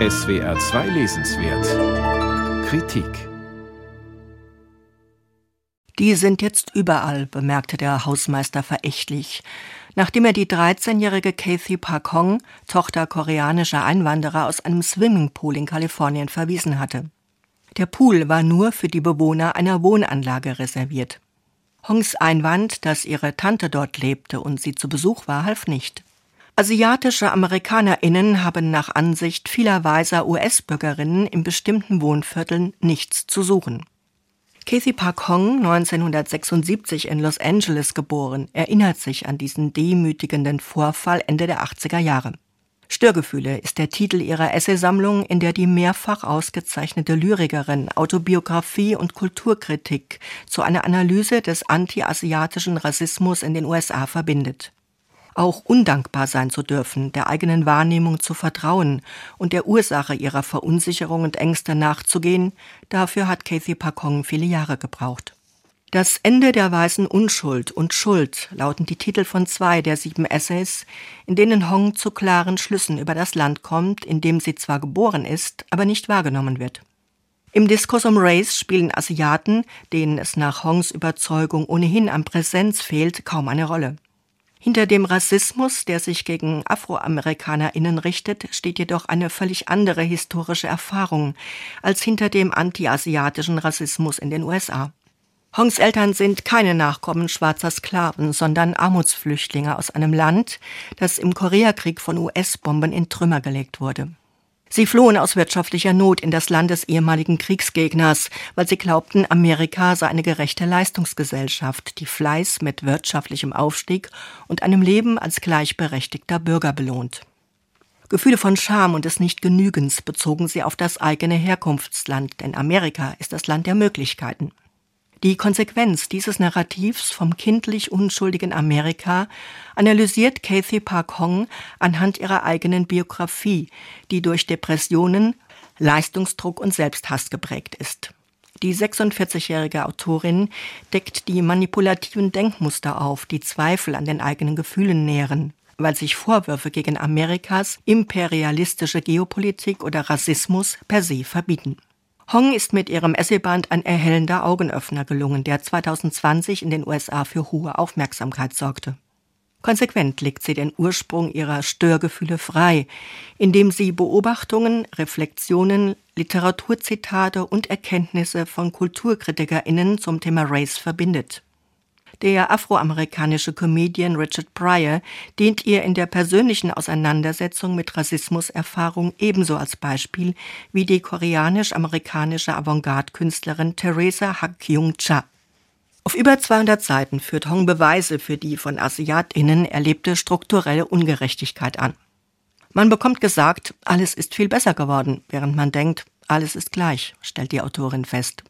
SWR 2 Lesenswert Kritik Die sind jetzt überall, bemerkte der Hausmeister verächtlich, nachdem er die 13-jährige Kathy Park Hong, Tochter koreanischer Einwanderer aus einem Swimmingpool in Kalifornien verwiesen hatte. Der Pool war nur für die Bewohner einer Wohnanlage reserviert. Hongs Einwand, dass ihre Tante dort lebte und sie zu Besuch war, half nicht. Asiatische AmerikanerInnen haben nach Ansicht vieler weiser US-Bürgerinnen in bestimmten Wohnvierteln nichts zu suchen. Kathy Park Hong, 1976 in Los Angeles geboren, erinnert sich an diesen demütigenden Vorfall Ende der 80er Jahre. Störgefühle ist der Titel ihrer Essaysammlung, in der die mehrfach ausgezeichnete Lyrikerin Autobiografie und Kulturkritik zu einer Analyse des anti-asiatischen Rassismus in den USA verbindet. Auch undankbar sein zu dürfen, der eigenen Wahrnehmung zu vertrauen und der Ursache ihrer Verunsicherung und Ängste nachzugehen, dafür hat Kathy Pakong viele Jahre gebraucht. Das Ende der weißen Unschuld und Schuld lauten die Titel von zwei der sieben Essays, in denen Hong zu klaren Schlüssen über das Land kommt, in dem sie zwar geboren ist, aber nicht wahrgenommen wird. Im Diskurs um Race spielen Asiaten, denen es nach Hongs Überzeugung ohnehin an Präsenz fehlt, kaum eine Rolle. Hinter dem Rassismus, der sich gegen AfroamerikanerInnen richtet, steht jedoch eine völlig andere historische Erfahrung als hinter dem antiasiatischen Rassismus in den USA. Hongs Eltern sind keine Nachkommen schwarzer Sklaven, sondern Armutsflüchtlinge aus einem Land, das im Koreakrieg von US-Bomben in Trümmer gelegt wurde. Sie flohen aus wirtschaftlicher Not in das Land des ehemaligen Kriegsgegners, weil sie glaubten, Amerika sei eine gerechte Leistungsgesellschaft, die Fleiß mit wirtschaftlichem Aufstieg und einem Leben als gleichberechtigter Bürger belohnt. Gefühle von Scham und des Nichtgenügens bezogen sie auf das eigene Herkunftsland, denn Amerika ist das Land der Möglichkeiten. Die Konsequenz dieses Narrativs vom kindlich unschuldigen Amerika analysiert Kathy Park Hong anhand ihrer eigenen Biografie, die durch Depressionen, Leistungsdruck und Selbsthass geprägt ist. Die 46-jährige Autorin deckt die manipulativen Denkmuster auf, die Zweifel an den eigenen Gefühlen nähren, weil sich Vorwürfe gegen Amerikas imperialistische Geopolitik oder Rassismus per se verbieten. Hong ist mit ihrem Essayband ein erhellender Augenöffner gelungen, der 2020 in den USA für hohe Aufmerksamkeit sorgte. Konsequent legt sie den Ursprung ihrer Störgefühle frei, indem sie Beobachtungen, Reflexionen, Literaturzitate und Erkenntnisse von KulturkritikerInnen zum Thema Race verbindet. Der afroamerikanische Comedian Richard Pryor dient ihr in der persönlichen Auseinandersetzung mit Rassismuserfahrung ebenso als Beispiel wie die koreanisch-amerikanische Avantgarde-Künstlerin Teresa Hak-Kyung Cha. Auf über 200 Seiten führt Hong Beweise für die von AsiatInnen erlebte strukturelle Ungerechtigkeit an. Man bekommt gesagt, alles ist viel besser geworden, während man denkt, alles ist gleich, stellt die Autorin fest.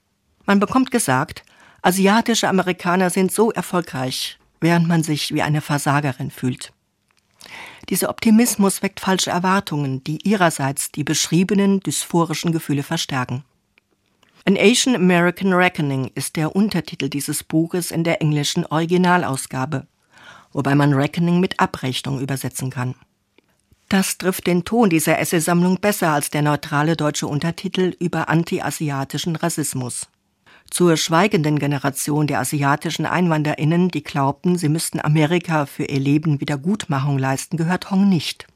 Man bekommt gesagt, Asiatische Amerikaner sind so erfolgreich, während man sich wie eine Versagerin fühlt. Dieser Optimismus weckt falsche Erwartungen, die ihrerseits die beschriebenen dysphorischen Gefühle verstärken. An Asian American Reckoning ist der Untertitel dieses Buches in der englischen Originalausgabe, wobei man Reckoning mit Abrechnung übersetzen kann. Das trifft den Ton dieser Essaysammlung besser als der neutrale deutsche Untertitel über antiasiatischen Rassismus zur schweigenden Generation der asiatischen Einwanderinnen, die glaubten, sie müssten Amerika für ihr Leben Wiedergutmachung leisten, gehört Hong nicht.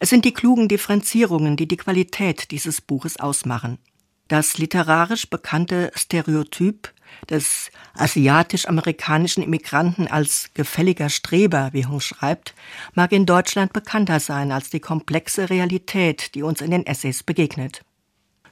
Es sind die klugen Differenzierungen, die die Qualität dieses Buches ausmachen. Das literarisch bekannte Stereotyp des asiatisch-amerikanischen Immigranten als gefälliger Streber, wie Hong schreibt, mag in Deutschland bekannter sein als die komplexe Realität, die uns in den Essays begegnet.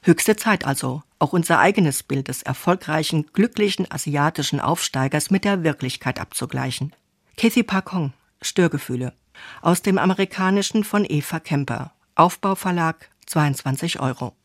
Höchste Zeit also, auch unser eigenes Bild des erfolgreichen, glücklichen asiatischen Aufsteigers mit der Wirklichkeit abzugleichen. Kathy Parkong, Störgefühle. Aus dem amerikanischen von Eva Kemper. Aufbauverlag, 22 Euro.